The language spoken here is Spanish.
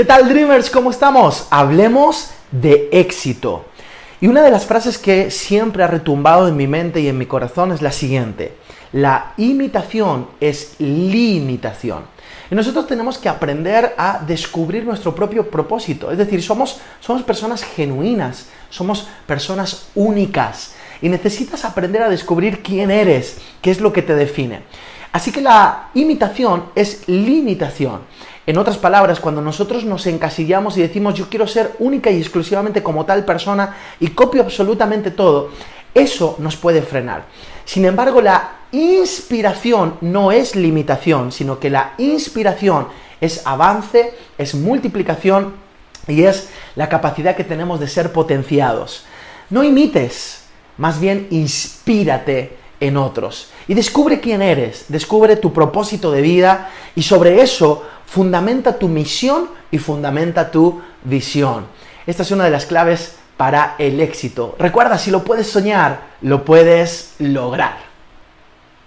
¿Qué tal Dreamers? ¿Cómo estamos? Hablemos de éxito. Y una de las frases que siempre ha retumbado en mi mente y en mi corazón es la siguiente. La imitación es limitación. Y nosotros tenemos que aprender a descubrir nuestro propio propósito. Es decir, somos, somos personas genuinas, somos personas únicas. Y necesitas aprender a descubrir quién eres, qué es lo que te define. Así que la imitación es limitación. En otras palabras, cuando nosotros nos encasillamos y decimos yo quiero ser única y exclusivamente como tal persona y copio absolutamente todo, eso nos puede frenar. Sin embargo, la inspiración no es limitación, sino que la inspiración es avance, es multiplicación y es la capacidad que tenemos de ser potenciados. No imites, más bien inspírate en otros. Y descubre quién eres, descubre tu propósito de vida y sobre eso fundamenta tu misión y fundamenta tu visión. Esta es una de las claves para el éxito. Recuerda, si lo puedes soñar, lo puedes lograr.